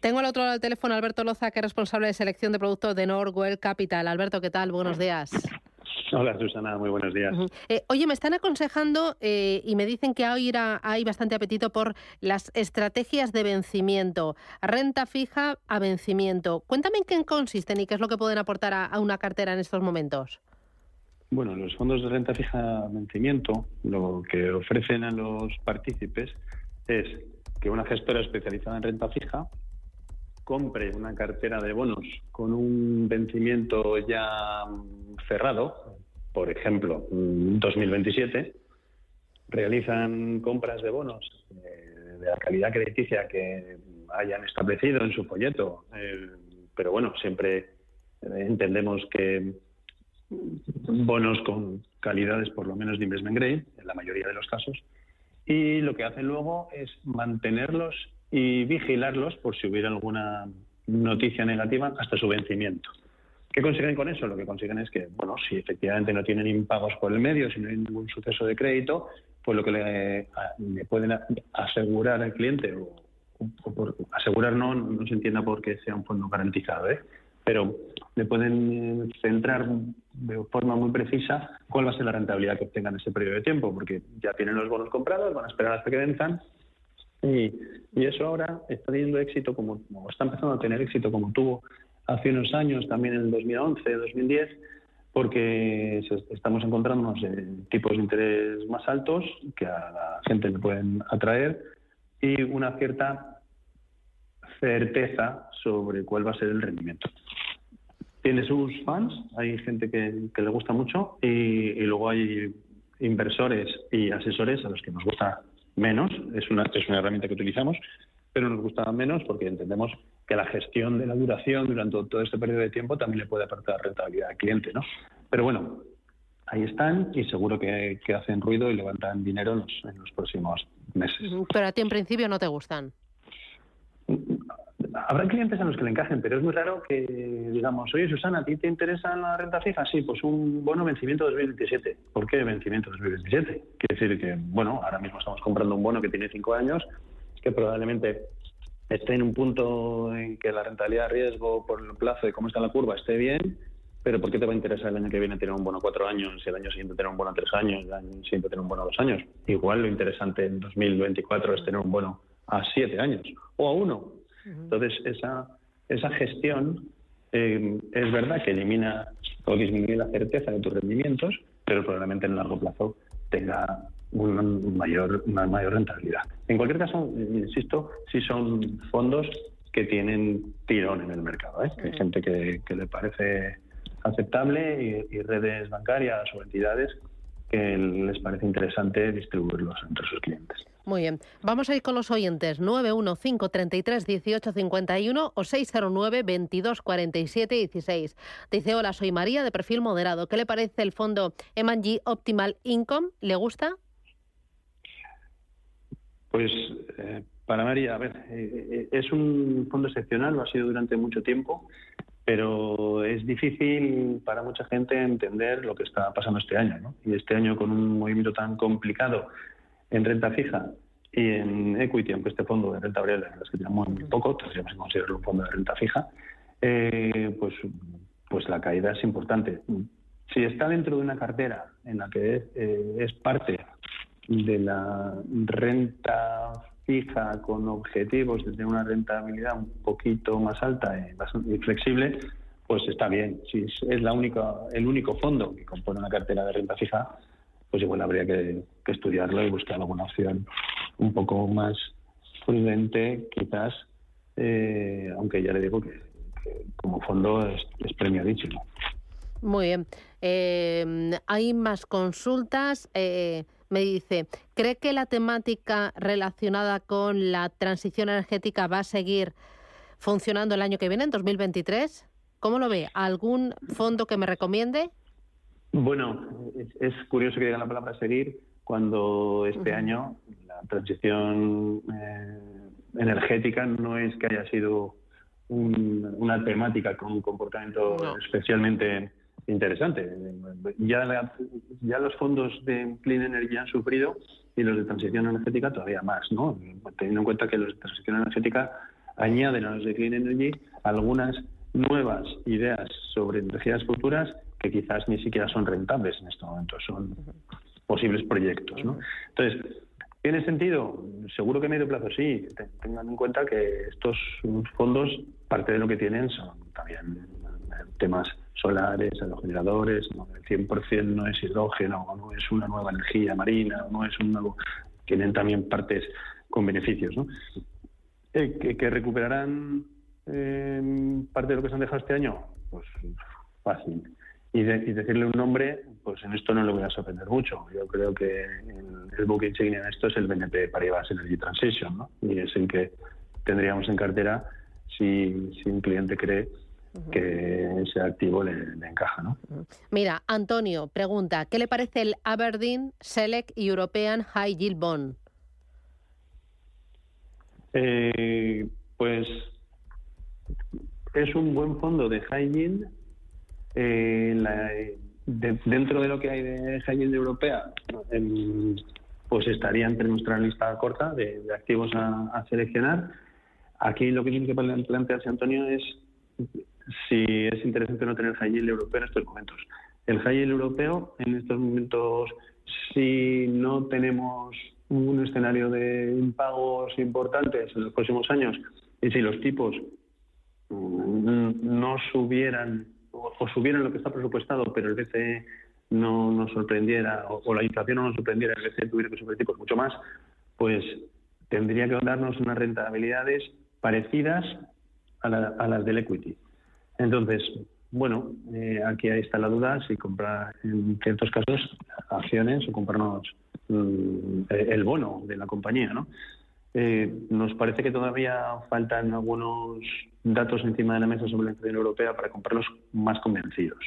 Tengo al otro lado del teléfono a Alberto Loza, que es responsable de selección de productos de Norwell Capital. Alberto, ¿qué tal? Buenos días. Hola Susana, muy buenos días. Eh, oye, me están aconsejando eh, y me dicen que ahora hay bastante apetito por las estrategias de vencimiento, renta fija a vencimiento. Cuéntame en qué consisten y qué es lo que pueden aportar a, una cartera en estos momentos. Bueno, los fondos de renta fija a vencimiento lo que ofrecen a los partícipes es que una gestora especializada en renta fija compre una cartera de bonos con un vencimiento ya cerrado, por ejemplo, 2027, realizan compras de bonos eh, de la calidad crediticia que hayan establecido en su folleto, eh, pero bueno, siempre entendemos que bonos con calidades por lo menos de investment grade, en la mayoría de los casos, y lo que hacen luego es mantenerlos y vigilarlos por si hubiera alguna noticia negativa hasta su vencimiento. ¿Qué consiguen con eso? Lo que consiguen es que, bueno, si efectivamente no tienen impagos por el medio, si no hay ningún suceso de crédito, pues lo que le, pueden asegurar al cliente, o, por asegurar no, no se entienda porque sea un fondo garantizado, ¿eh? pero le pueden centrar de forma muy precisa cuál va a ser la rentabilidad que obtengan en ese periodo de tiempo, porque ya tienen los bonos comprados, van a esperar hasta que venzan y, eso ahora está teniendo éxito, como, está empezando a tener éxito como tuvo hace unos años, también en el 2011, 2010, porque estamos encontrándonos en tipos de interés más altos que a la gente le pueden atraer y una cierta certeza sobre cuál va a ser el rendimiento. Tiene sus fans, hay gente que, le gusta mucho y, y luego hay inversores y asesores a los que nos gusta menos, es una, es una herramienta que utilizamos, pero nos gusta menos porque entendemos que la gestión de la duración durante todo este periodo de tiempo también le puede aportar rentabilidad al cliente, ¿no? Pero bueno, ahí están y seguro que, hacen ruido y levantan dinero en los próximos meses. Pero a ti en principio no te gustan. Habrá clientes a los que le encajen, pero es muy raro que digamos, oye Susana, ¿a ti te interesa la renta fija? Sí, pues un bono vencimiento 2027. ¿Por qué vencimiento 2027? Quiere decir que, bueno, ahora mismo estamos comprando un bono que tiene cinco años, que probablemente esté en un punto en que la rentabilidad de riesgo por el plazo de cómo está la curva esté bien, pero ¿por qué te va a interesar el año que viene tener un bono cuatro años, y el año siguiente tener un bono tres años, el año siguiente tener un bono dos años? Igual lo interesante en 2024 es tener un bono a siete años o a uno entonces, esa, esa gestión eh, es verdad que elimina o disminuye la certeza de tus rendimientos, pero probablemente en largo plazo tenga una mayor, una mayor rentabilidad. En cualquier caso, insisto, si son fondos que tienen tirón en el mercado. ¿eh? Hay gente que, le parece aceptable y, y redes bancarias o entidades que les parece interesante distribuirlos entre sus clientes. Muy bien. Vamos a ir con los oyentes. 915331851 o 609 2247 16. Dice, hola, soy María de perfil moderado. ¿Qué le parece el fondo M&G Optimal Income? ¿Le gusta? Pues eh, para María, a ver, eh, eh, es un fondo excepcional, lo ha sido durante mucho tiempo pero es difícil para mucha gente entender lo que está pasando este año. ¿no? Y este año con un movimiento tan complicado en renta fija y en equity, aunque este fondo de renta variable es que tiene muy, poco, tendríamos que considerarlo un fondo de renta fija, eh, pues, pues la caída es importante. Si está dentro de una cartera en la que es, eh, es parte de la renta fija con objetivos de tener una rentabilidad un poquito más alta y, flexible, pues está bien. Si es la única, el único fondo que compone una cartera de renta fija, pues igual habría que, estudiarlo y buscar alguna opción un poco más prudente, quizás, eh, aunque ya le digo que, como fondo es, premio dicho. Muy bien. Eh, hay más consultas. Eh, me dice, ¿cree que la temática relacionada con la transición energética va a seguir funcionando el año que viene, en 2023? ¿Cómo lo ve? ¿Algún fondo que me recomiende? Bueno, es, curioso que diga la palabra seguir cuando este año la transición eh, energética no es que haya sido una temática con un comportamiento especialmente interesante. Ya, ya los fondos de Clean Energy han sufrido y los de transición energética todavía más, ¿no? Teniendo en cuenta que los de transición energética añaden a los de Clean Energy algunas nuevas ideas sobre energías futuras que quizás ni siquiera son rentables en este momento, son posibles proyectos. ¿no? Entonces, ¿tiene sentido? Seguro que a medio plazo sí. Tengan en cuenta que estos fondos, parte de lo que tienen son también temas solares, aerogeneradores, ¿no? el 100% no es hidrógeno, no es una nueva energía marina, no es un nuevo... Tienen también partes con beneficios, ¿no? Eh, que, recuperarán eh, parte de lo que se han dejado este año, pues fácil. Y, decirle un nombre, pues en esto no le voy a sorprender mucho. Yo creo que el, book insignia en esto es el BNP Paribas Energy Transition, ¿no? Y es el que tendríamos en cartera si, si un cliente cree que ese activo le, encaja. ¿no? Mira, Antonio pregunta, ¿qué le parece el Aberdeen Select European High Yield Bond? Eh, pues es un buen fondo de high yield. Eh, dentro de lo que hay de high yield europea, pues estaría entre nuestra lista corta de, activos a, a, seleccionar. Aquí lo que tiene que plantearse, Antonio, es si es interesante no tener high yield europeo en estos momentos. El high yield europeo en estos momentos, si no tenemos un escenario de impagos importantes en los próximos años y si los tipos mm, no subieran o, subieran lo que está presupuestado, pero el BCE no nos sorprendiera o, la inflación no nos sorprendiera, el BCE tuviera que subir tipos mucho más, pues tendría que darnos unas rentabilidades parecidas a, a las del equity. Entonces, bueno, eh, aquí ahí está la duda si comprar en ciertos casos acciones o comprarnos mm, el bono de la compañía, ¿no? Eh, nos parece que todavía faltan algunos datos encima de la mesa sobre la inflación europea para comprarlos más convencidos,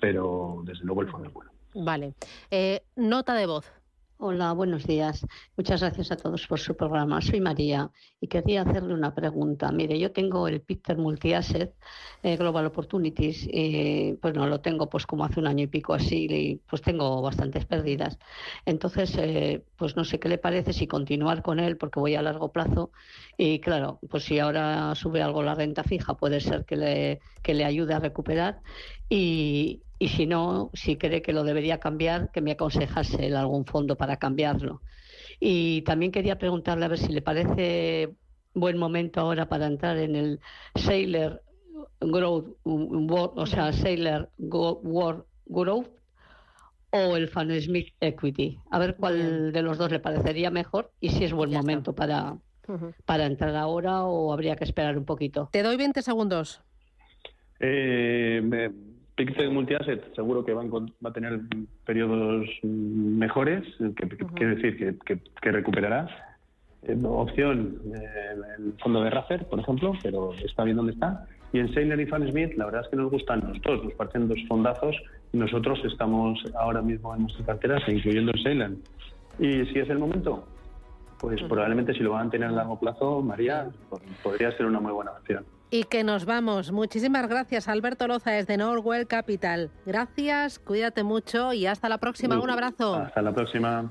pero desde luego el fondo es bueno. Vale. Eh, nota de voz. Hola, buenos días. Muchas gracias a todos por su programa. Soy María y quería hacerle una pregunta. Mire, yo tengo el Peter Multi-Asset eh, Global Opportunities, y pues no lo tengo pues como hace un año y pico así, y pues tengo bastantes pérdidas. Entonces, eh, pues no sé qué le parece si continuar con él porque voy a largo plazo y claro, pues si ahora sube algo la renta fija puede ser que le, que le ayude a recuperar y, y si no, si cree que lo debería cambiar, que me aconsejase algún fondo para cambiarlo. Y también quería preguntarle a ver si le parece buen momento ahora para entrar en el Sailor Growth, o sea, Sailor World Growth o el Fan Smith Equity. A ver cuál de los dos le parecería mejor y si es buen momento para, para entrar ahora o habría que esperar un poquito. Te doy 20 segundos. Eh, Pixel Multiasset seguro que va, a tener periodos mejores, que, quiere decir que, recuperará. Eh, opción, eh, el fondo de Raffer, por ejemplo, pero está bien donde está. Y en Sailor y Fan Smith, la verdad es que nos gustan los dos, nos parecen dos fondazos. Nosotros estamos ahora mismo en nuestras carteras, incluyendo el Sailor. Y si es el momento, pues probablemente si lo van a tener a largo plazo, María, podría ser una muy buena opción. Y que nos vamos. Muchísimas gracias, Alberto Loza, desde Norwell Capital. Gracias, cuídate mucho y hasta la próxima. Un abrazo. Hasta la próxima.